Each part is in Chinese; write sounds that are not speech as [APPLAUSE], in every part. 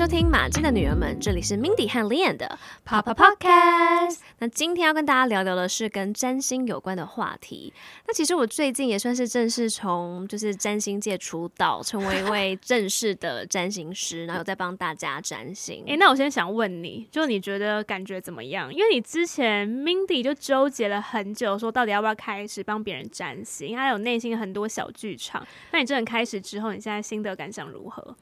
收听《马姬的女儿们》，这里是 Mindy 和 Lian 的 Papa Podcast。那今天要跟大家聊聊的是跟占星有关的话题。那其实我最近也算是正式从就是占星界出道，成为一位正式的占星师，然后有在帮大家占星。哎，那我先想问你，就你觉得感觉怎么样？因为你之前 Mindy 就纠结了很久，说到底要不要开始帮别人占星，还有内心很多小剧场。那你真的开始之后，你现在心得感想如何？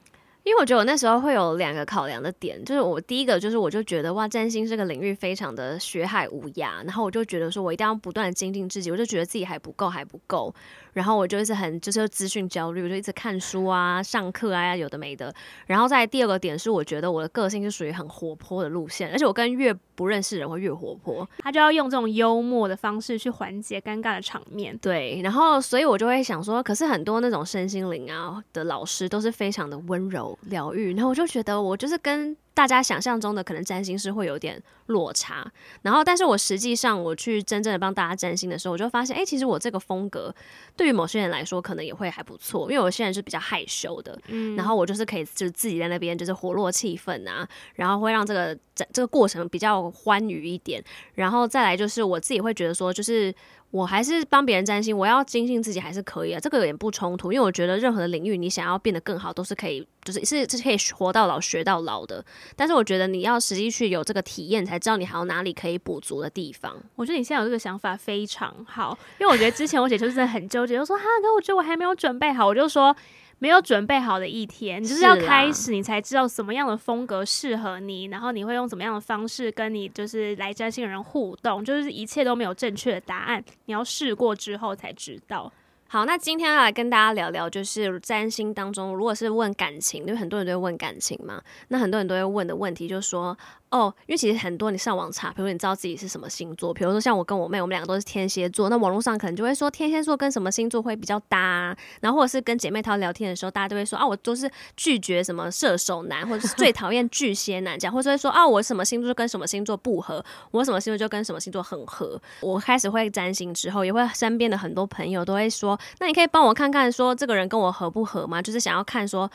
因为我觉得我那时候会有两个考量的点，就是我第一个就是我就觉得哇，占星这个领域非常的学海无涯，然后我就觉得说我一定要不断精进自己，我就觉得自己还不够，还不够。然后我就一直很就是资讯焦虑，我就一直看书啊、上课啊，有的没的。然后再第二个点是，我觉得我的个性是属于很活泼的路线，而且我跟越不认识人会越活泼，他就要用这种幽默的方式去缓解尴尬的场面。对，然后所以我就会想说，可是很多那种身心灵啊的老师都是非常的温柔疗愈，然后我就觉得我就是跟。大家想象中的可能占星师会有点落差，然后，但是我实际上我去真正的帮大家占星的时候，我就发现，哎、欸，其实我这个风格对于某些人来说可能也会还不错，因为有些人是比较害羞的，嗯，然后我就是可以就是自己在那边就是活络气氛啊，然后会让这个这这个过程比较欢愉一点，然后再来就是我自己会觉得说，就是。我还是帮别人占星，我要精进自己还是可以啊，这个有点不冲突，因为我觉得任何的领域你想要变得更好，都是可以，就是是是可以活到老学到老的。但是我觉得你要实际去有这个体验，才知道你还有哪里可以补足的地方。我觉得你现在有这个想法非常好，因为我觉得之前我姐就是很纠结，就说哈哥，我觉得我还没有准备好，我就说。没有准备好的一天，你就是要开始，你才知道什么样的风格适合你，然后你会用怎么样的方式跟你就是来占星的人互动，就是一切都没有正确的答案，你要试过之后才知道。好，那今天要来跟大家聊聊，就是占星当中，如果是问感情，因为很多人都会问感情嘛，那很多人都会问的问题就是说。哦，因为其实很多你上网查，比如你知道自己是什么星座，比如说像我跟我妹，我们两个都是天蝎座，那网络上可能就会说天蝎座跟什么星座会比较搭，然后或者是跟姐妹淘聊天的时候，大家都会说啊，我都是拒绝什么射手男，或者是最讨厌巨蟹男这样，或者会说啊，我什么星座就跟什么星座不合，我什么星座就跟什么星座很合。我开始会占星之后，也会身边的很多朋友都会说，那你可以帮我看看，说这个人跟我合不合吗？就是想要看说。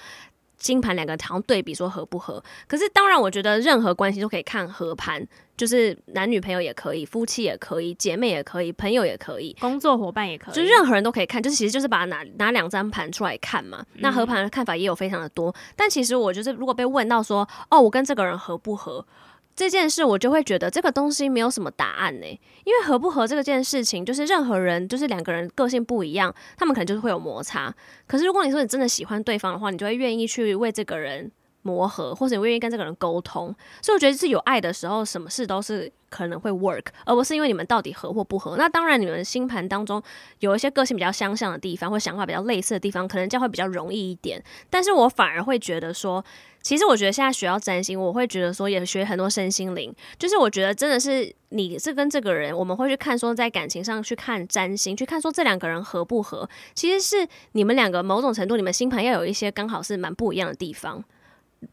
星盘两个好像对比说合不合，可是当然我觉得任何关系都可以看合盘，就是男女朋友也可以，夫妻也可以，姐妹也可以，朋友也可以，工作伙伴也可以，就任何人都可以看，就是其实就是把它拿拿两张盘出来看嘛。那合盘的看法也有非常的多，但其实我就是如果被问到说，哦，我跟这个人合不合？这件事我就会觉得这个东西没有什么答案呢，因为合不合这个件事情，就是任何人就是两个人个性不一样，他们可能就是会有摩擦。可是如果你说你真的喜欢对方的话，你就会愿意去为这个人磨合，或者你愿意跟这个人沟通。所以我觉得是有爱的时候，什么事都是可能会 work，而不是因为你们到底合或不合。那当然，你们星盘当中有一些个性比较相像的地方，或想法比较类似的地方，可能这样会比较容易一点。但是我反而会觉得说。其实我觉得现在学到占星，我会觉得说也学很多身心灵。就是我觉得真的是你是跟这个人，我们会去看说在感情上去看占星，去看说这两个人合不合。其实是你们两个某种程度，你们星盘要有一些刚好是蛮不一样的地方。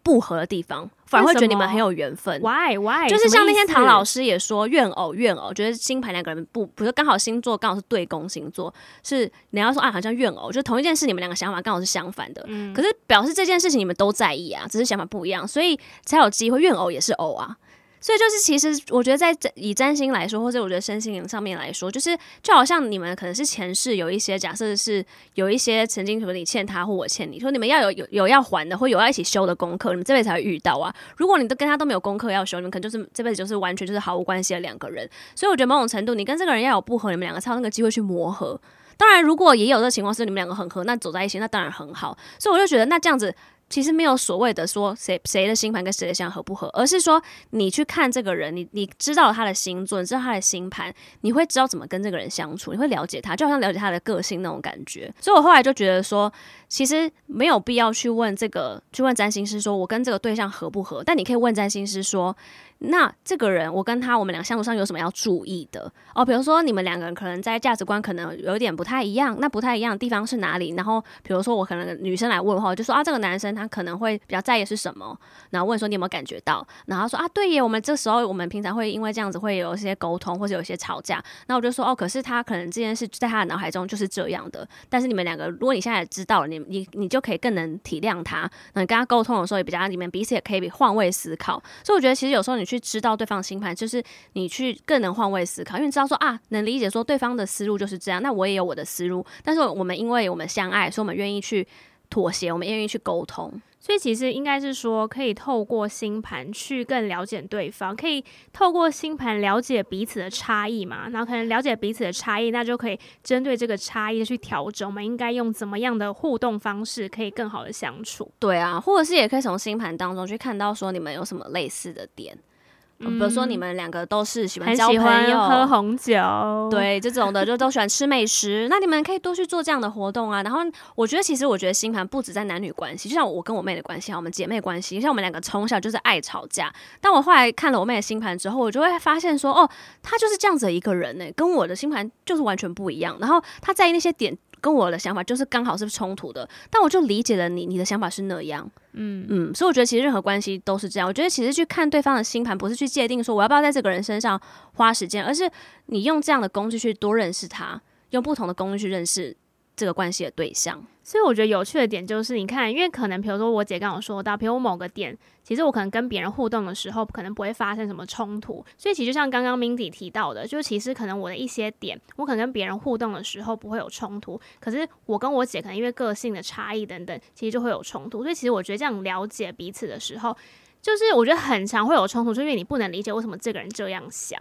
不合的地方，反而会觉得你们很有缘分。Why why？就是像那天唐老师也说怨偶怨偶，觉得星盘两个人不不是刚好星座刚好是对宫星座，是你要说啊，好像怨偶，就同一件事，你们两个想法刚好是相反的。嗯，可是表示这件事情你们都在意啊，只是想法不一样，所以才有机会怨偶也是偶啊。所以就是，其实我觉得在以占星来说，或者我觉得身心灵上面来说，就是就好像你们可能是前世有一些假设是有一些曾经说你欠他或我欠你，说你们要有有有要还的或有要一起修的功课，你们这辈子才会遇到啊。如果你都跟他都没有功课要修，你们可能就是这辈子就是完全就是毫无关系的两个人。所以我觉得某种程度，你跟这个人要有不合，你们两个才有那个机会去磨合。当然，如果也有这情况是你们两个很合，那走在一起那当然很好。所以我就觉得那这样子。其实没有所谓的说谁谁的星盘跟谁的相合不合，而是说你去看这个人，你你知道他的星座，你知道他的星盘，你会知道怎么跟这个人相处，你会了解他，就好像了解他的个性那种感觉。所以我后来就觉得说，其实没有必要去问这个，去问占星师说我跟这个对象合不合，但你可以问占星师说。那这个人，我跟他，我们俩相处上有什么要注意的哦？比如说，你们两个人可能在价值观可能有点不太一样，那不太一样的地方是哪里？然后，比如说我可能女生来问的话，就说啊，这个男生他可能会比较在意是什么？然后问说你有没有感觉到？然后说啊，对耶，我们这时候我们平常会因为这样子会有一些沟通，或者有一些吵架。那我就说哦，可是他可能这件事在他的脑海中就是这样的。但是你们两个，如果你现在知道了，你你你就可以更能体谅他。那你跟他沟通的时候也比较，里面彼此也可以换位思考。所以我觉得其实有时候你去知道对方。星盘就是你去更能换位思考，因为你知道说啊，能理解说对方的思路就是这样，那我也有我的思路，但是我们因为我们相爱，所以我们愿意去妥协，我们愿意去沟通，所以其实应该是说，可以透过星盘去更了解对方，可以透过星盘了解彼此的差异嘛，然后可能了解彼此的差异，那就可以针对这个差异去调整，我们应该用怎么样的互动方式可以更好的相处？对啊，或者是也可以从星盘当中去看到说你们有什么类似的点。比如说你们两个都是喜欢交朋友、喝红酒，对这种的就都喜欢吃美食，那你们可以多去做这样的活动啊。然后我觉得其实我觉得星盘不止在男女关系，就像我跟我妹的关系，我们姐妹关系，像我们两个从小就是爱吵架。但我后来看了我妹的星盘之后，我就会发现说，哦，她就是这样子的一个人呢，跟我的星盘就是完全不一样。然后她在意那些点。跟我的想法就是刚好是冲突的，但我就理解了你，你的想法是那样，嗯嗯，所以我觉得其实任何关系都是这样。我觉得其实去看对方的星盘，不是去界定说我要不要在这个人身上花时间，而是你用这样的工具去多认识他，用不同的工具去认识这个关系的对象。所以我觉得有趣的点就是，你看，因为可能比如说我姐刚我说到，比如我某个点，其实我可能跟别人互动的时候，可能不会发生什么冲突。所以其实就像刚刚 Mindy 提到的，就其实可能我的一些点，我可能跟别人互动的时候不会有冲突，可是我跟我姐可能因为个性的差异等等，其实就会有冲突。所以其实我觉得这样了解彼此的时候，就是我觉得很常会有冲突，就因为你不能理解为什么这个人这样想。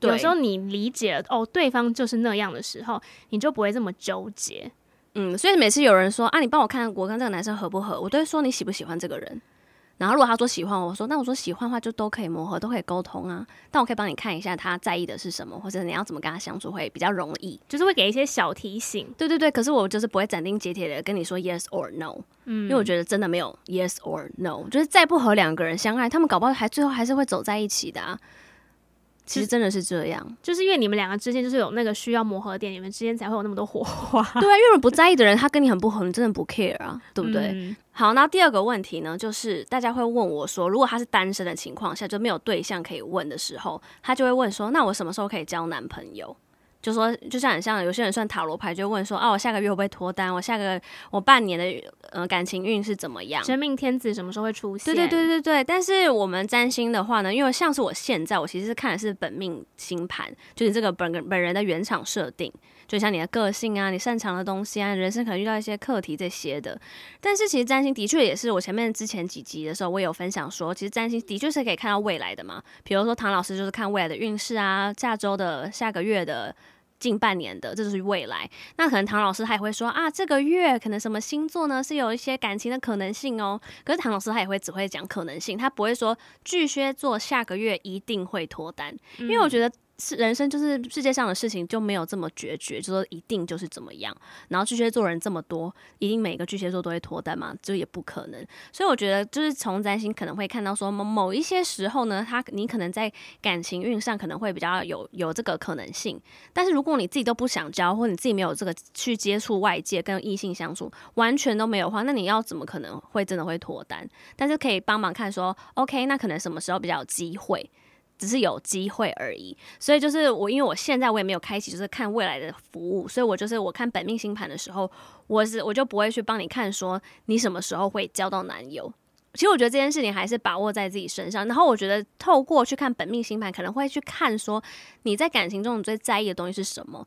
有时候你理解了哦，对方就是那样的时候，你就不会这么纠结。嗯，所以每次有人说啊，你帮我看我跟这个男生合不合，我都会说你喜不喜欢这个人。然后如果他说喜欢，我说那我说喜欢的话就都可以磨合，都可以沟通啊。但我可以帮你看一下他在意的是什么，或者你要怎么跟他相处会比较容易，就是会给一些小提醒。对对对，可是我就是不会斩钉截铁的跟你说 yes or no，嗯，因为我觉得真的没有 yes or no，就是再不和两个人相爱，他们搞不好还最后还是会走在一起的啊。其实真的是这样，就是因为你们两个之间就是有那个需要磨合点，你们之间才会有那么多火花。[LAUGHS] 对啊，因为不在意的人，他跟你很不合，你真的不 care 啊，对不对？嗯、好，那第二个问题呢，就是大家会问我说，如果他是单身的情况下，就没有对象可以问的时候，他就会问说，那我什么时候可以交男朋友？就说，就像很像有些人算塔罗牌，就问说，啊，我下个月会不会脱单？我下个我半年的呃感情运是怎么样？真命天子什么时候会出现？对对对对对。但是我们占星的话呢，因为像是我现在，我其实是看的是本命星盘，就是这个本本人的原厂设定，就像你的个性啊，你擅长的东西啊，人生可能遇到一些课题这些的。但是其实占星的确也是我前面之前几集的时候，我也有分享说，其实占星的确是可以看到未来的嘛。比如说唐老师就是看未来的运势啊，下周的、下个月的。近半年的，这就是未来。那可能唐老师他也会说啊，这个月可能什么星座呢，是有一些感情的可能性哦。可是唐老师他也会只会讲可能性，他不会说巨蟹座下个月一定会脱单，因为我觉得。是人生就是世界上的事情就没有这么决绝，就说一定就是怎么样。然后巨蟹座人这么多，一定每个巨蟹座都会脱单吗？这也不可能。所以我觉得就是从占星可能会看到说某某一些时候呢，他你可能在感情运上可能会比较有有这个可能性。但是如果你自己都不想交，或你自己没有这个去接触外界跟异性相处，完全都没有的话，那你要怎么可能会真的会脱单？但是可以帮忙看说，OK，那可能什么时候比较有机会？只是有机会而已，所以就是我，因为我现在我也没有开启，就是看未来的服务，所以我就是我看本命星盘的时候，我是我就不会去帮你看说你什么时候会交到男友。其实我觉得这件事情还是把握在自己身上。然后我觉得透过去看本命星盘，可能会去看说你在感情中你最在意的东西是什么。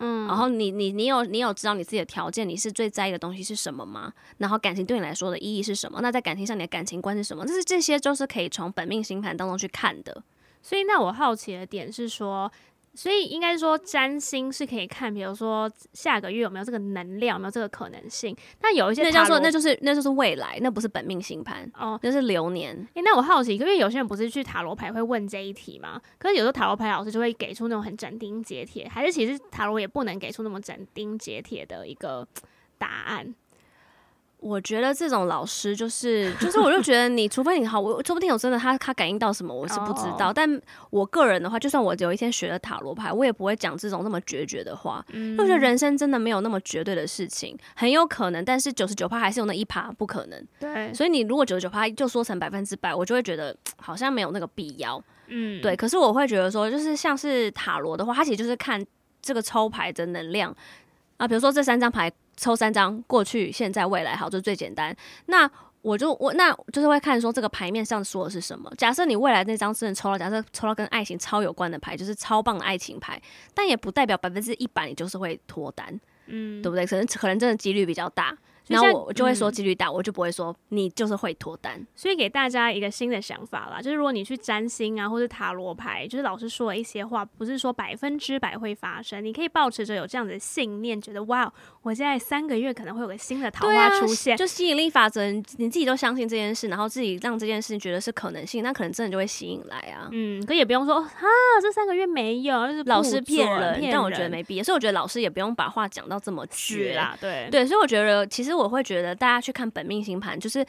嗯，然后你你你有你有知道你自己的条件，你是最在意的东西是什么吗？然后感情对你来说的意义是什么？那在感情上你的感情观是什么？就是这些就是可以从本命星盘当中去看的。所以那我好奇的点是说，所以应该说占星是可以看，比如说下个月有没有这个能量，有没有这个可能性。但有一些那叫做那就是那就是未来，那不是本命星盘哦，那是流年。诶、欸，那我好奇，因为有些人不是去塔罗牌会问这一题吗？可是有时候塔罗牌老师就会给出那种很斩钉截铁，还是其实塔罗也不能给出那么斩钉截铁的一个答案。我觉得这种老师就是，就是，我就觉得你除非你好，我说不定有真的他他感应到什么，我是不知道。Oh. 但我个人的话，就算我有一天学了塔罗牌，我也不会讲这种那么决绝的话。嗯，我觉得人生真的没有那么绝对的事情，很有可能，但是九十九趴还是有那一趴不可能。对，所以你如果九十九趴就说成百分之百，我就会觉得好像没有那个必要。嗯，对。可是我会觉得说，就是像是塔罗的话，它其实就是看这个抽牌的能量啊，比如说这三张牌。抽三张，过去、现在、未来，好，就最简单。那我就我那就是会看说这个牌面上说的是什么。假设你未来那张真的抽到，假设抽到跟爱情超有关的牌，就是超棒的爱情牌，但也不代表百分之一百你就是会脱单，嗯，对不对？可能可能真的几率比较大。然后我就会说几率大，嗯，我就不会说你就是会脱单。所以给大家一个新的想法啦，就是如果你去占星啊，或者塔罗牌，就是老师说的一些话，不是说百分之百会发生。你可以保持着有这样的信念，觉得哇，我现在三个月可能会有个新的桃花出现，啊，就吸引力法则，你自己都相信这件事，然后自己让这件事觉得是可能性，那可能真的就会吸引来啊。嗯，可也不用说啊，这三个月没有，就是老师骗人，人，但我觉得没必要。所以我觉得老师也不用把话讲到这么绝啦。对对，所以我觉得其实我会觉得大家。去看本命星盘，就是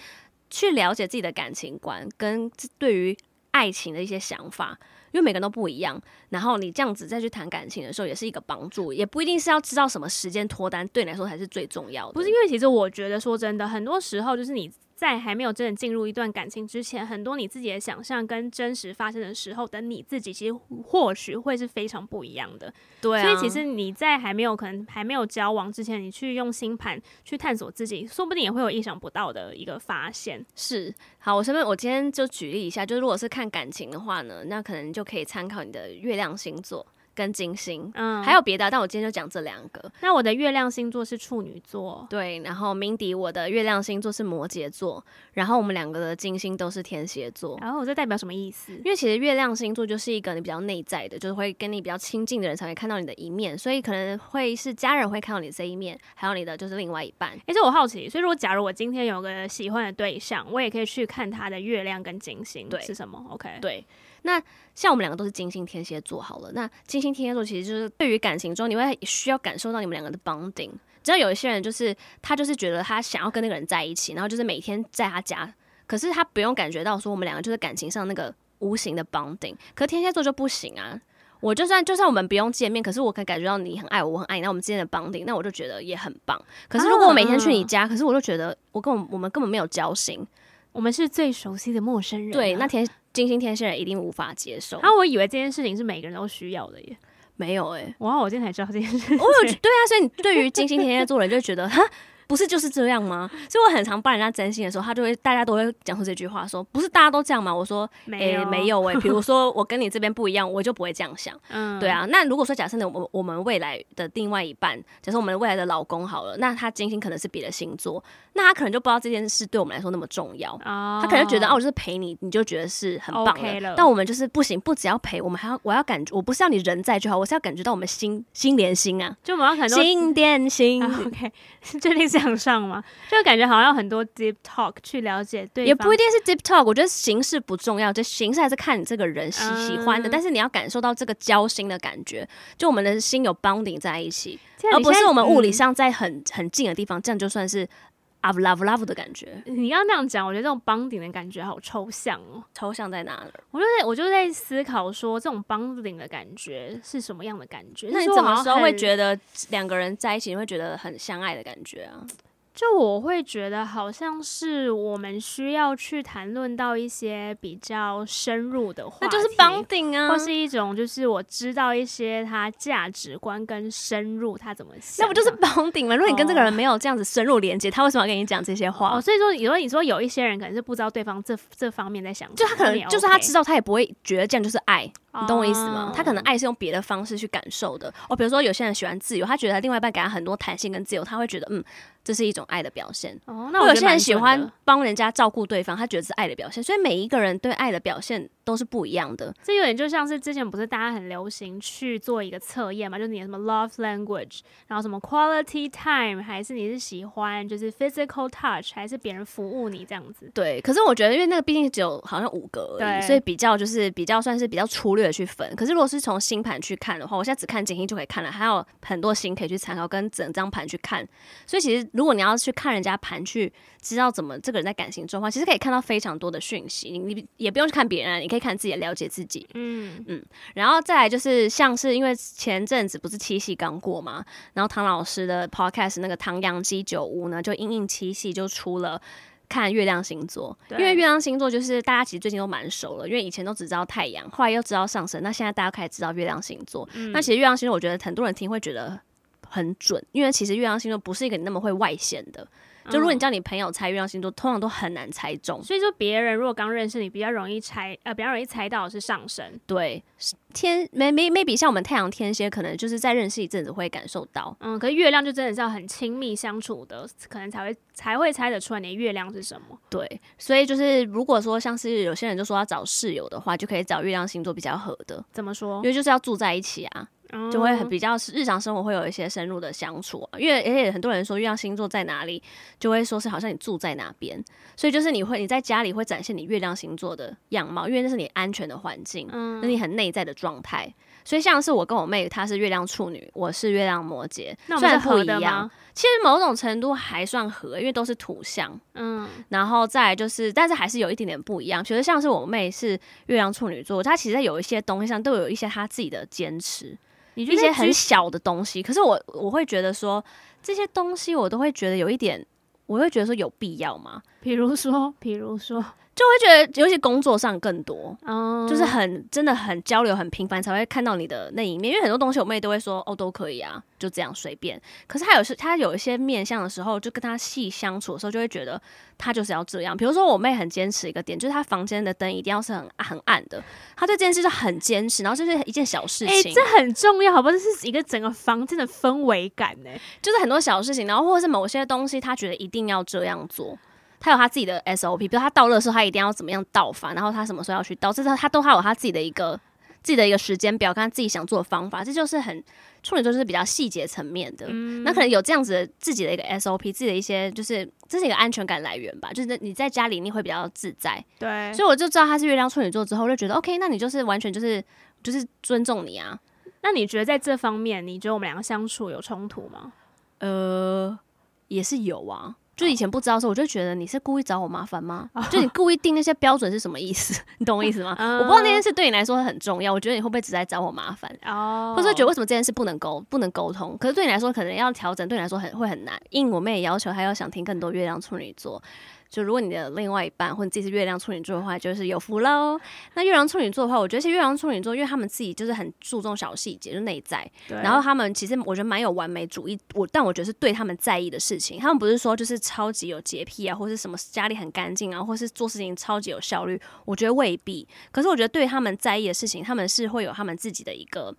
去了解自己的感情观跟对于爱情的一些想法，因为每个人都不一样。然后你这样子再去谈感情的时候，也是一个帮助，也不一定是要知道什么时间脱单，对你来说才是最重要的。不是因为其实我觉得说真的，很多时候就是你。在还没有真的进入一段感情之前，很多你自己的想象跟真实发生的时候，的你自己其实或许会是非常不一样的。对啊，所以其实你在还没有可能还没有交往之前，你去用星盘去探索自己，说不定也会有意想不到的一个发现。是，好，我这边我今天就举例一下，就是如果是看感情的话呢，那可能就可以参考你的月亮星座。跟金星，嗯，还有别的，但我今天就讲这两个。那我的月亮星座是处女座，对，然后 Mindy 我的月亮星座是摩羯座，然后我们两个的金星都是天蝎座。然后这代表什么意思？因为其实月亮星座就是一个你比较内在的，就是会跟你比较亲近的人才会看到你的一面，所以可能会是家人会看到你这一面，还有你的就是另外一半。哎，这我好奇，所以如果假如我今天有个喜欢的对象，我也可以去看他的月亮跟金星，对，是什么？OK，对。那像我们两个都是金星天蝎座好了，那金星天蝎座其实就是对于感情中，你会需要感受到你们两个的 bonding。只要有一些人就是他就是觉得他想要跟那个人在一起，然后就是每天在他家，可是他不用感觉到说我们两个就是感情上那个无形的 bonding。可天蝎座就不行啊，我就算就算我们不用见面，可是我可以感觉到你很爱我，我很爱你，那我们之间的 bonding，那我就觉得也很棒。可是如果我每天去你家，可是我就觉得我跟我我们根本没有交心，我们是最熟悉的陌生人啊。对，那天。金星天蝎人一定无法接受。啊，我以为这件事情是每个人都需要的耶，没有哎、欸，哇，我今天才知道这件事情。我有对啊，所以你对于金星天蝎座人就觉得哈。不是就是这样吗？所以我很常帮人家占星的时候，他就会大家都会讲出这句话，说不是大家都这样吗？我说没有、欸、没有哎、欸，比如说我跟你这边不一样，我就不会这样想。嗯，对啊。那如果说假设呢，我我们未来的另外一半，假设我们未来的老公好了，那他金星可能是别的星座，那他可能就不知道这件事对我们来说那么重要。哦、他可能觉得哦，我就是陪你，你就觉得是很棒的。但我们就是不行，不只要陪，我们还要我要感觉，我不是要你人在就好，我是要感觉到我们心心连心啊，就我们要感觉心连心。啊、[LAUGHS] OK，是确定这样上吗？[LAUGHS] 就感觉好像有很多 deep talk 去了解对方，也不一定是 deep talk。我觉得形式不重要，就形式还是看你这个人喜喜欢的。嗯、但是你要感受到这个交心的感觉，就我们的心有 bonding 在一起，而不是我们物理上在很、嗯、很近的地方，这样就算是 love love love 的感觉。你要那样讲，我觉得这种 bonding 的感觉好抽象哦。抽象在哪儿？我就在我就在思考说，这种 bonding 的感觉是什么样的感觉？那你怎么时候会觉得两个人在一起你会觉得很相爱的感觉啊？就我会觉得好像是我们需要去谈论到一些比较深入的话题，那就是 bonding 啊，或是一种就是我知道一些他价值观跟深入他怎么想，那不就是 bonding 吗？如果你跟这个人没有这样子深入连接，哦，他为什么要跟你讲这些话？哦，所以说，有时候你说有一些人可能是不知道对方这这方面在想，就他可能就是他知道，他也不会觉得这样就是爱。你懂我意思吗？他可能爱是用别的方式去感受的。哦，比如说有些人喜欢自由，他觉得另外一半给他很多弹性跟自由，他会觉得嗯，这是一种爱的表现。哦，那我有些人喜欢帮人家照顾对方，他觉得是爱的表现。所以每一个人对爱的表现都是不一样的。这有点就像是之前不是大家很流行去做一个测验嘛，就是你什么 love language，然后什么 quality time，还是你是喜欢就是 physical touch，还是别人服务你这样子？对，可是我觉得因为那个毕竟只有好像五个而已，所以比较就是比较算是比较粗略的去分。可是如果是从星盘去看的话，我现在只看金星就可以看了，还有很多星可以去参考，跟整张盘去看。所以其实如果你要去看人家盘去知道怎么这个人在感情中的话，其实可以看到非常多的讯息。你你也不用去看别人，你可以看自己了解自己。嗯嗯，然后再来就是像是因为前阵子不是七夕刚过嘛，然后唐老师的 podcast 那个唐阳鸡酒屋呢，就因应七夕就出了。看月亮星座，因为月亮星座就是大家其实最近都蛮熟了，因为以前都只知道太阳，后来又知道上升，那现在大家开始知道月亮星座。嗯、那其实月亮星座，我觉得很多人听会觉得很准，因为其实月亮星座不是一个你那么会外显的。就如果你叫你朋友猜月亮星座，通常都很难猜中。所以说，别人如果刚认识你，比较容易猜，呃，比较容易猜到是上升。对，天没没 maybe 像我们太阳天蝎，可能就是在认识一阵子会感受到。嗯，可是月亮就真的是要很亲密相处的，可能才会才会猜得出来你的月亮是什么。对，所以就是如果说像是有些人就说要找室友的话，就可以找月亮星座比较合的。怎么说？因为就是要住在一起啊。就会很比较日常生活会有一些深入的相处啊，因为而且很多人说月亮星座在哪里，就会说是好像你住在哪边，所以就是你会你在家里会展现你月亮星座的样貌，因为那是你安全的环境，嗯那你很内在的状态。所以像是我跟我妹，她是月亮处女，我是月亮摩羯，那我们是合的吗？虽然不一样，其实某种程度还算合，因为都是土象，嗯，然后再就是，但是还是有一点点不一样。其实像是我妹是月亮处女座，她其实在有一些东西上都有一些她自己的坚持。一些很小的东西，可是我我会觉得说这些东西我都会觉得有一点，我会觉得说有必要吗？比如说，比如说。就会觉得，尤其工作上更多，哦，就是很真的很交流很频繁，才会看到你的那一面。因为很多东西我妹都会说，哦，都可以啊，就这样随便。可是她有时她有一些面相的时候，就跟她细相处的时候，就会觉得她就是要这样。比如说我妹很坚持一个点，就是她房间的灯一定要是很很暗的，她对这件事就很坚持。然后这是一件小事情，这很重要，好不好？这是一个整个房间的氛围感呢，就是很多小事情，然后或者是某些东西，她觉得一定要这样做。他有他自己的 SOP，比如他倒垃圾时候，他一定要怎么样倒法，然后他什么时候要去倒，这是他都还有他自己的一个自己的一个时间表，跟他自己想做的方法，这就是很处女座就是比较细节层面的。嗯、那可能有这样子的自己的一个 SOP，自己的一些就是这是一个安全感来源吧，就是你在家里你会比较自在。对，所以我就知道他是月亮处女座之后，就觉得 OK，那你就是完全就是就是尊重你啊。那你觉得在这方面，你觉得我们两个相处有冲突吗？呃，也是有啊。就以前不知道的时候，我就觉得你是故意找我麻烦吗？就你故意定那些标准是什么意思？[LAUGHS] 你懂我意思吗？我不知道那件事对你来说很重要，我觉得你会不会只是在找我麻烦？哦，或者觉得为什么这件事不能沟不能沟通？可是对你来说，可能要调整，对你来说很会很难。因我妹也要求，她要想听更多月亮处女座。就如果你的另外一半或者你自己是月亮处女座的话，就是有福喽。那月亮处女座的话，我觉得是月亮处女座，因为他们自己就是很注重小细节，就内在。对。然后他们其实我觉得蛮有完美主义，我但我觉得是对他们在意的事情。他们不是说就是超级有洁癖啊，或是什么家里很干净啊，或是做事情超级有效率。我觉得未必。可是我觉得对他们在意的事情，他们是会有他们自己的一个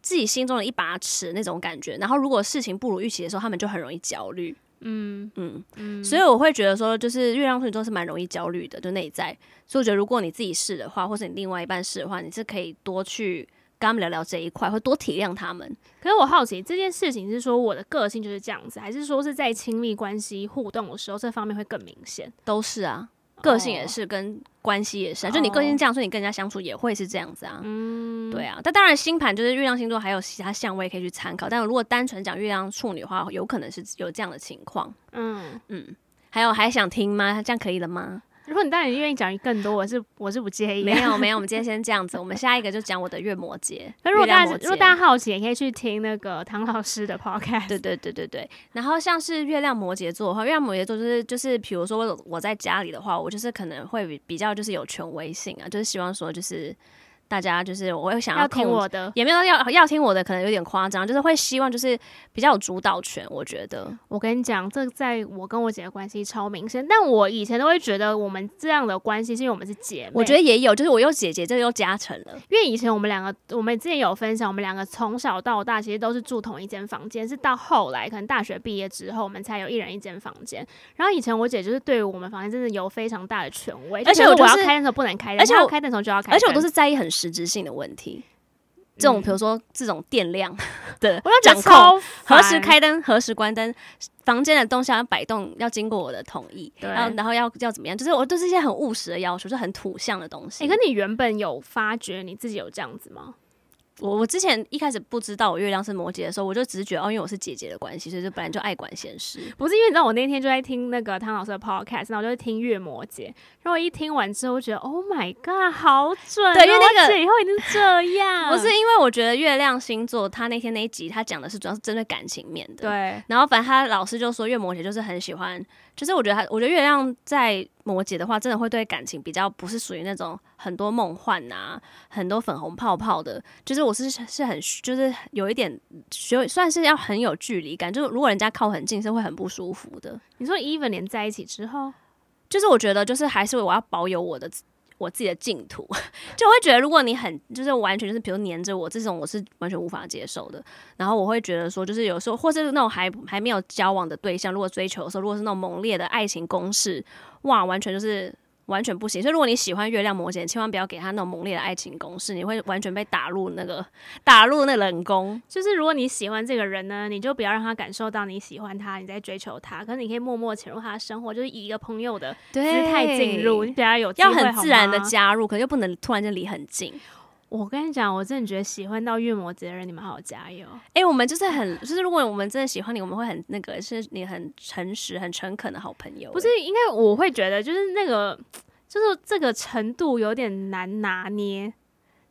自己心中的一把尺那种感觉。然后如果事情不如预期的时候，他们就很容易焦虑。嗯嗯嗯，所以我会觉得说，就是月亮处女座是蛮容易焦虑的，就内在。所以我觉得，如果你自己是的话，或是你另外一半是的话，你是可以多去跟他们聊聊这一块，会多体谅他们。可是我好奇，这件事情是说我的个性就是这样子，还是说是在亲密关系互动的时候，这方面会更明显？都是啊。个性也是，跟关系也是啊。Oh. 就你个性这样，所以你跟人家相处也会是这样子啊。嗯，对啊。但当然，星盘就是月亮星座，还有其他相位可以去参考。但如果单纯讲月亮处女的话，有可能是有这样的情况。嗯嗯。还有还想听吗？这样可以了吗？如果你当然愿意讲更多，我是我是不介意。没有没有，我们今天先这样子，我们下一个就讲我的月摩羯。[LAUGHS] 那如果大家如果大家好奇，也可以去听那个唐老师的 [LAUGHS] podcast。对对对对对。然后像是月亮摩羯座的话，月亮摩羯座就是就是，比如说我在家里的话，我就是可能会比较就是有权威性啊，就是希望说就是大家就是我会想要听我的，也没有要要听我的，可能有点夸张，就是会希望就是比较有主导权。我觉得，我跟你讲，这在我跟我姐的关系超明显。但我以前都会觉得我们这样的关系是因为我们是姐妹。我觉得也有，就是我有姐姐，这个又加成了。因为以前我们两个，我们之前有分享，我们两个从小到大其实都是住同一间房间，是到后来可能大学毕业之后，我们才有一人一间房间。然后以前我姐就是对于我们房间真的有非常大的权威，而且我要开灯的时候不能开灯，而且我开灯的时候就要开，而且我都是在意很。实质性的问题，这种比如说这种电量的掌控，何时开灯，何时关灯，房间的东西要摆动，要经过我的同意，对，然后然后要要怎么样，就是我都是一些很务实的要求，就是很土象的东西。你、欸、跟你原本有发觉你自己有这样子吗？我我之前一开始不知道我月亮是摩羯的时候，我就只是觉得哦，因为我是姐姐的关系，所以就本来就爱管闲事。不是因为你知道，我那天就在听那个汤老师的 podcast，然后我就听月摩羯，然后我一听完之后，我觉得 Oh my God，好准！对，因为那个以后一定是这样。不是因为我觉得月亮星座，他那天那一集他讲的是主要是针对感情面的。对。然后反正他老师就说月摩羯就是很喜欢。就是我觉得还，我觉得月亮在摩羯的话，真的会对感情比较不是属于那种很多梦幻啊，很多粉红泡泡的。就是我是是很，就是有一点，学算是要很有距离感。就是如果人家靠很近，是会很不舒服的。你说 even 连在一起之后，就是我觉得，就是还是我要保有我的。我自己的净土，[LAUGHS] 就会觉得，如果你很就是完全就是，比如黏着我这种，我是完全无法接受的。然后我会觉得说，就是有时候，或是那种还还没有交往的对象，如果追求的时候，如果是那种猛烈的爱情攻势，哇，完全就是。完全不行，所以如果你喜欢月亮摩羯，千万不要给他那种猛烈的爱情攻势，你会完全被打入那个打入那冷宫。就是如果你喜欢这个人呢，你就不要让他感受到你喜欢他，你在追求他。可是你可以默默潜入他的生活，就是以一个朋友的姿态进入，你比较有要很自然的加入，可是又不能突然间离很近。我跟你讲，我真的觉得喜欢到月魔节的人，你们好好加油！哎、欸，我们就是很，就是如果我们真的喜欢你，我们会很那个，是你很诚实、很诚恳的好朋友。不是，应该我会觉得，就是那个。就是这个程度有点难拿捏，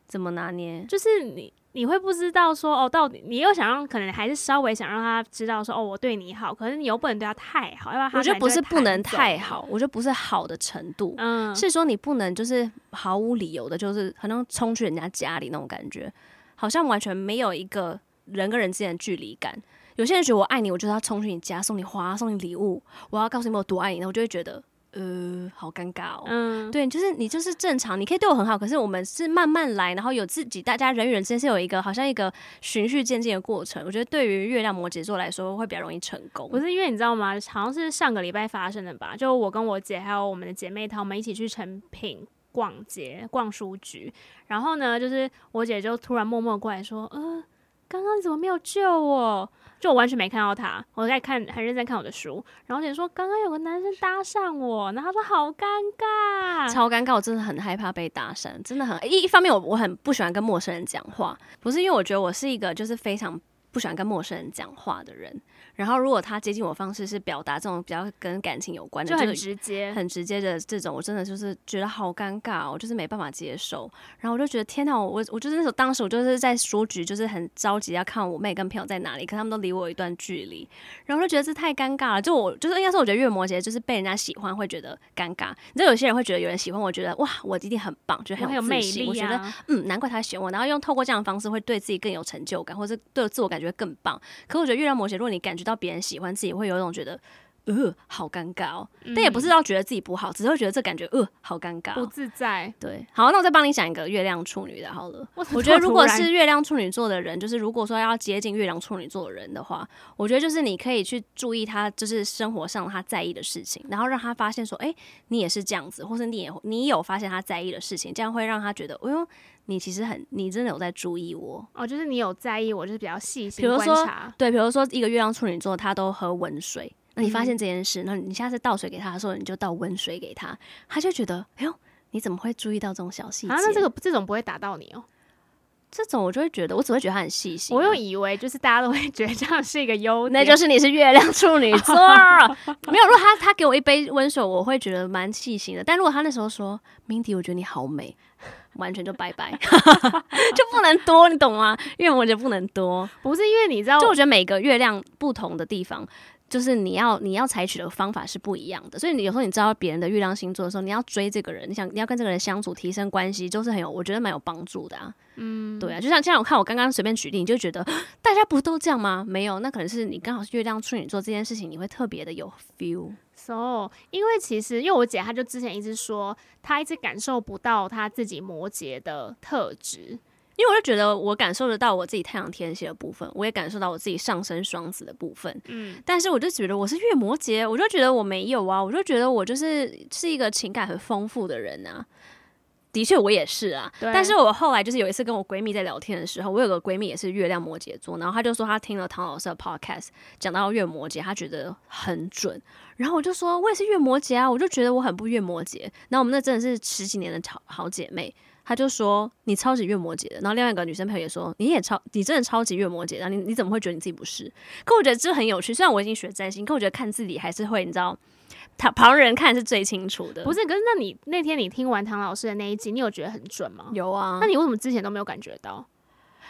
怎么拿捏？就是你你会不知道说哦，到底你又想让，可能还是稍微想让他知道说哦，我对你好，可是你又不能对他太好，要不然他我觉得不是不能太好，我觉得不是好的程度，嗯，是说你不能就是毫无理由的，就是好像冲去人家家里那种感觉，好像完全没有一个人跟人之间的距离感。有些人觉得我爱你，我就要冲去你家送你花送你礼物，我要告诉你我有多爱你，那我就会觉得。呃，好尴尬哦。嗯，对，就是你就是正常，你可以对我很好，可是我们是慢慢来，然后有自己，大家人与人之间是有一个好像一个循序渐进的过程。我觉得对于月亮摩羯座来说会比较容易成功。不是因为你知道吗？好像是上个礼拜发生的吧？就我跟我姐还有我们的姐妹她，我们一起去成品逛街、逛书局，然后呢，就是我姐就突然默默过来说：“呃，刚刚你怎么没有救我？”就我完全没看到他，我在看很认真看我的书，然后姐说刚刚有个男生搭讪我，然后他说好尴尬，超尴尬，我真的很害怕被搭讪，真的很一一方面我我很不喜欢跟陌生人讲话，不是因为我觉得我是一个就是非常不喜欢跟陌生人讲话的人。然后，如果他接近我方式是表达这种比较跟感情有关的，就很直接、很直接的这种，我真的就是觉得好尴尬，我就是没办法接受。然后我就觉得天哪，我我我就是那时候当时我就是在书局，就是很着急要看我妹跟朋友在哪里，可他们都离我有一段距离。然后我就觉得这太尴尬了。就我就是应该是，我觉得月摩羯就是被人家喜欢会觉得尴尬。你知道有些人会觉得有人喜欢我，觉得哇，我一定很棒，觉得很有魅力啊。我觉得嗯，难怪他喜欢我。然后用透过这样的方式，会对自己更有成就感，或者对自我感觉更棒。可我觉得月亮摩羯，如果你感觉到别人喜欢自己，会有一种觉得，呃，好尴尬哦。嗯、但也不是要觉得自己不好，只是会觉得这感觉，呃，好尴尬、哦，不自在。对，好，那我再帮你想一个月亮处女的，好了。我，我觉得如果是月亮处女座的人，就是如果说要接近月亮处女座的人的话，我觉得就是你可以去注意他，就是生活上他在意的事情，然后让他发现说，哎、欸，你也是这样子，或是你也你有发现他在意的事情，这样会让他觉得，哎呦，你其实很，你真的有在注意我哦，就是你有在意我，就是比较细心观察。对，比如说一个月亮处女座，他都喝温水。那你发现这件事，那、嗯、你下次倒水给他的时候，你就倒温水给他，他就觉得，哎呦，你怎么会注意到这种小细节？啊，那这个这种不会打到你哦。这种我就会觉得，我只会觉得他很细心、啊。我又以为就是大家都会觉得这样是一个优点，那就是你是月亮处女座。[LAUGHS] 没有，如果他他给我一杯温水，我会觉得蛮细心的。但如果他那时候说，Mindy，我觉得你好美。完全就拜拜，[LAUGHS] 就不能多，你懂吗？因为我觉得不能多，不是因为你知道，就我觉得每个月亮不同的地方，就是你要你要采取的方法是不一样的，所以你有时候你知道别人的月亮星座的时候，你要追这个人，你想你要跟这个人相处，提升关系，就是很有我觉得蛮有帮助的啊。嗯，对啊，就像像我看我刚刚随便举例，你就觉得大家不都这样吗？没有，那可能是你刚好是月亮处女座这件事情，你会特别的有 feel。So，因为其实因为我姐她就之前一直说，她一直感受不到她自己摩羯的特质。因为我就觉得我感受得到我自己太阳天蝎的部分，我也感受到我自己上升双子的部分，嗯，但是我就觉得我是月摩羯，我就觉得我没有啊，我就觉得我就是是一个情感很丰富的人啊，的确我也是啊，对但是我后来就是有一次跟我闺蜜在聊天的时候，我有个闺蜜也是月亮摩羯座，然后她就说她听了唐老师的 podcast 讲到月摩羯，她觉得很准，然后我就说我也是月摩羯啊，我就觉得我很不月摩羯，然后我们那真的是十几年的好好姐妹。他就说你超级月摩羯的，然后另外一个女生朋友也说你也超，你真的超级月摩羯的，你你怎么会觉得你自己不是？可我觉得这很有趣，虽然我已经学占星，可我觉得看自己还是会，你知道，他旁人看是最清楚的。不是，可是那你那天你听完唐老师的那一集，你有觉得很准吗？有啊，那你为什么之前都没有感觉到？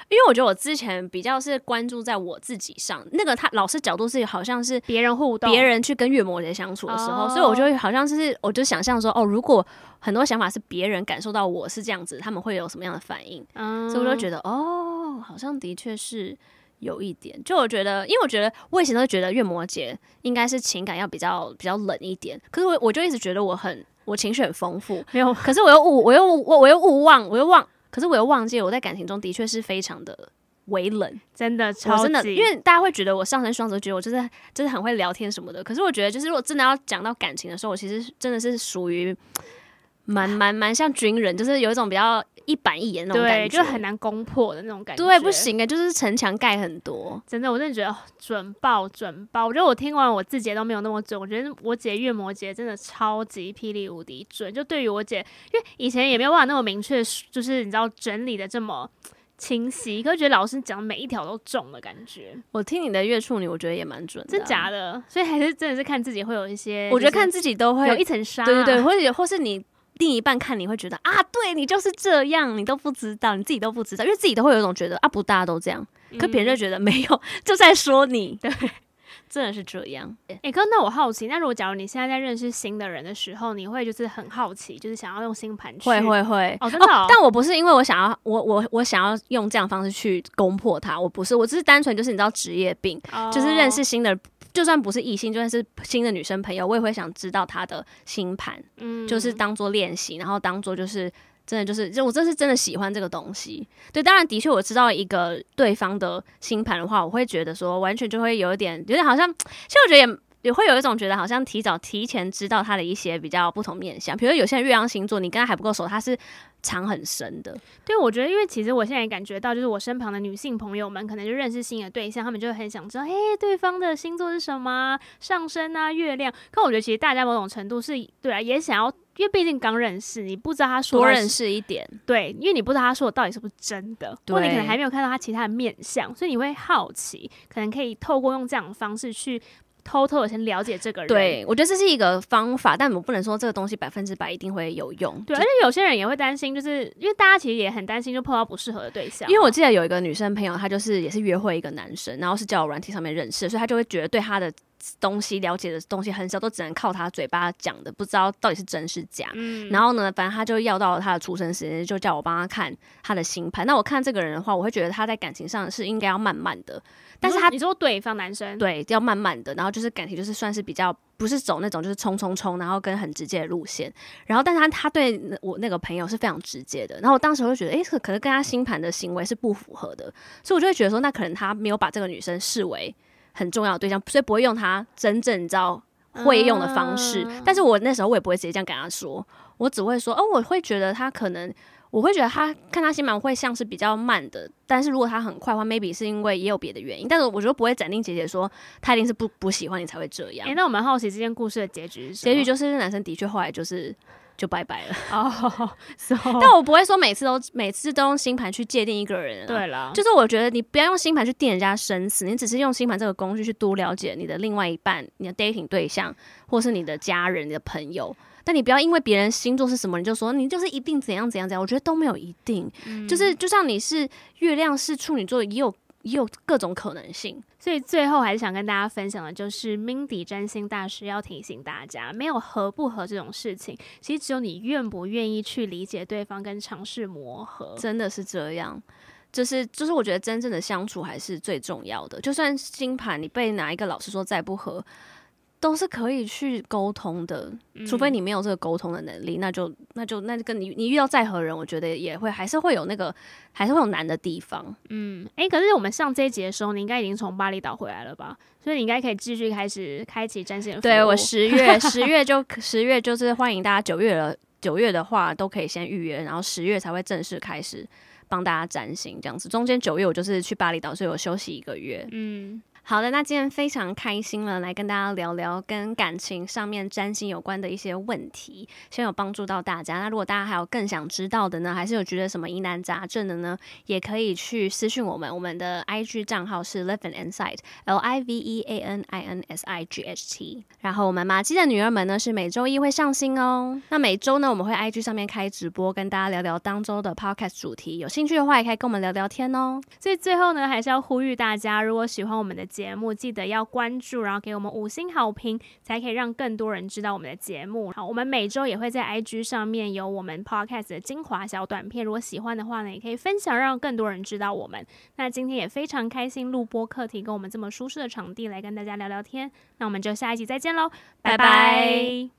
因为我觉得我之前比较是关注在我自己上，那个他老师角度是好像是别人互动，别人去跟月摩羯相处的时候，哦、所以我就会好像是我就想象说，哦，如果很多想法是别人感受到我是这样子，他们会有什么样的反应？嗯，所以我就觉得，哦，好像的确是有一点。就我觉得，因为我觉得我以前都觉得月摩羯应该是情感要比较比较冷一点，可是我我就一直觉得我很我情绪很丰富，没有，可是我又误我又我我又误忘我又忘。可是我又忘记了，我在感情中的确是非常的微冷，真的超真的，因为大家会觉得我上升双子，觉得我就是就是很会聊天什么的。可是我觉得，就是如果真的要讲到感情的时候，我其实真的是属于蛮蛮蛮像军人，就是有一种比较。一板一眼那种感觉，就很难攻破的那种感觉。对，不行哎，就是城墙盖很多。真的，我真的觉得准爆准爆。我觉得我听完我自己都没有那么准。我觉得我姐月摩羯真的超级霹雳无敌准。就对于我姐，因为以前也没有办法那么明确，就是你知道整理的这么清晰，可是觉得老师讲每一条都中的感觉。我听你的月处女，我觉得也蛮准的。真假的？所以还是真的是看自己会有一些，我觉得看自己都会有一层纱。对对对，或者或是你。另一半看你会觉得啊，对你就是这样，你都不知道，你自己都不知道，因为自己都会有一种觉得啊，不大家都这样，可别人就觉得没有，[LAUGHS] 就在说你，[LAUGHS] 对，真的是这样。哎、欸，哥，那我好奇，那如果假如你现在在认识新的人的时候，你会就是很好奇，就是想要用星盘去？会会会哦，真的哦？哦，但我不是因为我想要，我我我想要用这样方式去攻破他，我不是，我只是单纯就是你知道职业病，哦、就是认识新的。就算不是异性，就算是新的女生朋友，我也会想知道她的星盘，嗯，就是当做练习，然后当做就是真的就是，就我这是真的喜欢这个东西。对，当然的确我知道一个对方的星盘的话，我会觉得说完全就会有一点，有点好像，其实我觉得也也会有一种觉得好像提早提前知道他的一些比较不同面相，比如说有些人月亮星座，你跟他还不够熟，他是。藏很深的，对，我觉得，因为其实我现在也感觉到，就是我身旁的女性朋友们，可能就认识新的对象，他们就很想知道，哎，对方的星座是什么，上升啊，月亮。可我觉得，其实大家某种程度是对啊，也想要，因为毕竟刚认识，你不知道他说多认识一点，对，因为你不知道他说的到底是不是真的，对或你可能还没有看到他其他的面相，所以你会好奇，可能可以透过用这样的方式去。偷偷的先了解这个人，对，我觉得这是一个方法，但我不能说这个东西百分之百一定会有用。对，而且有些人也会担心，就是因为大家其实也很担心，就碰到不适合的对象。因为我记得有一个女生朋友，她就是也是约会一个男生，然后是交友软体上面认识，所以她就会觉得对他的东西了解的东西很少，都只能靠他嘴巴讲的，不知道到底是真是假。嗯，然后呢，反正他就要到了他的出生时间，就叫我帮他看他的星盘。那我看这个人的话，我会觉得他在感情上是应该要慢慢的。但是他你说对方男生对要慢慢的，然后就是感情就是算是比较不是走那种就是冲冲冲，然后跟很直接的路线。然后但是他他对我那个朋友是非常直接的。然后我当时会觉得，哎、欸，可是跟他星盘的行为是不符合的，所以我就会觉得说，那可能他没有把这个女生视为很重要的对象，所以不会用他真正你知道会用的方式。嗯、但是我那时候我也不会直接这样跟他说，我只会说，哦，我会觉得他可能。我会觉得他看他星盘会像是比较慢的，但是如果他很快的话，maybe 是因为也有别的原因。但是我觉得不会斩钉截铁说他一定是不不喜欢你才会这样。诶、欸，那我蛮好奇这件故事的结局是？结局就是男生的确后来就是就拜拜了。哦，[LAUGHS] 但我不会说每次都每次都用星盘去界定一个人。对了啦，就是我觉得你不要用星盘去定人家生死，你只是用星盘这个工具去多了解你的另外一半、你的 dating 对象，或是你的家人、你的朋友。但你不要因为别人星座是什么，你就说你就是一定怎样怎样怎样。我觉得都没有一定，嗯、就是就像你是月亮是处女座，也有也有各种可能性。所以最后还是想跟大家分享的，就是 Mindy 占星大师要提醒大家，没有合不合这种事情，其实只有你愿不愿意去理解对方跟尝试磨合，真的是这样。就是就是，我觉得真正的相处还是最重要的。就算星盘你被哪一个老师说再不合，都是可以去沟通的。除非你没有这个沟通的能力，那就那就那就跟你你遇到再合人，我觉得也会还是会有那个还是会有难的地方。嗯，哎、欸，可是我们上这一集的时候，你应该已经从巴厘岛回来了吧？所以你应该可以继续开始开启占星。对，我十月 [LAUGHS] 十月就十月就是欢迎大家九月了，九月的话都可以先预约，然后十月才会正式开始。帮大家占星这样子，中间九月我就是去巴厘岛，所以我休息一个月。嗯。好的，那今天非常开心了，来跟大家聊聊跟感情上面占星有关的一些问题，希望有帮助到大家。那如果大家还有更想知道的呢，还是有觉得什么疑难杂症的呢，也可以去私讯我们，我们的 IG 账号是 Live and Insight，L I V E A N I N S I G H T。然后我们玛姬的女儿们呢是每周一会上新哦。那每周呢我们会 IG 上面开直播，跟大家聊聊当周的 Podcast 主题。有兴趣的话也可以跟我们聊聊天哦。所以最后呢，还是要呼吁大家，如果喜欢我们的。节目记得要关注，然后给我们五星好评，才可以让更多人知道我们的节目。好，我们每周也会在 IG 上面有我们 Podcast 的精华小短片，如果喜欢的话呢，也可以分享，让更多人知道我们。那今天也非常开心录播课题，跟我们这么舒适的场地来跟大家聊聊天。那我们就下一集再见喽，拜拜。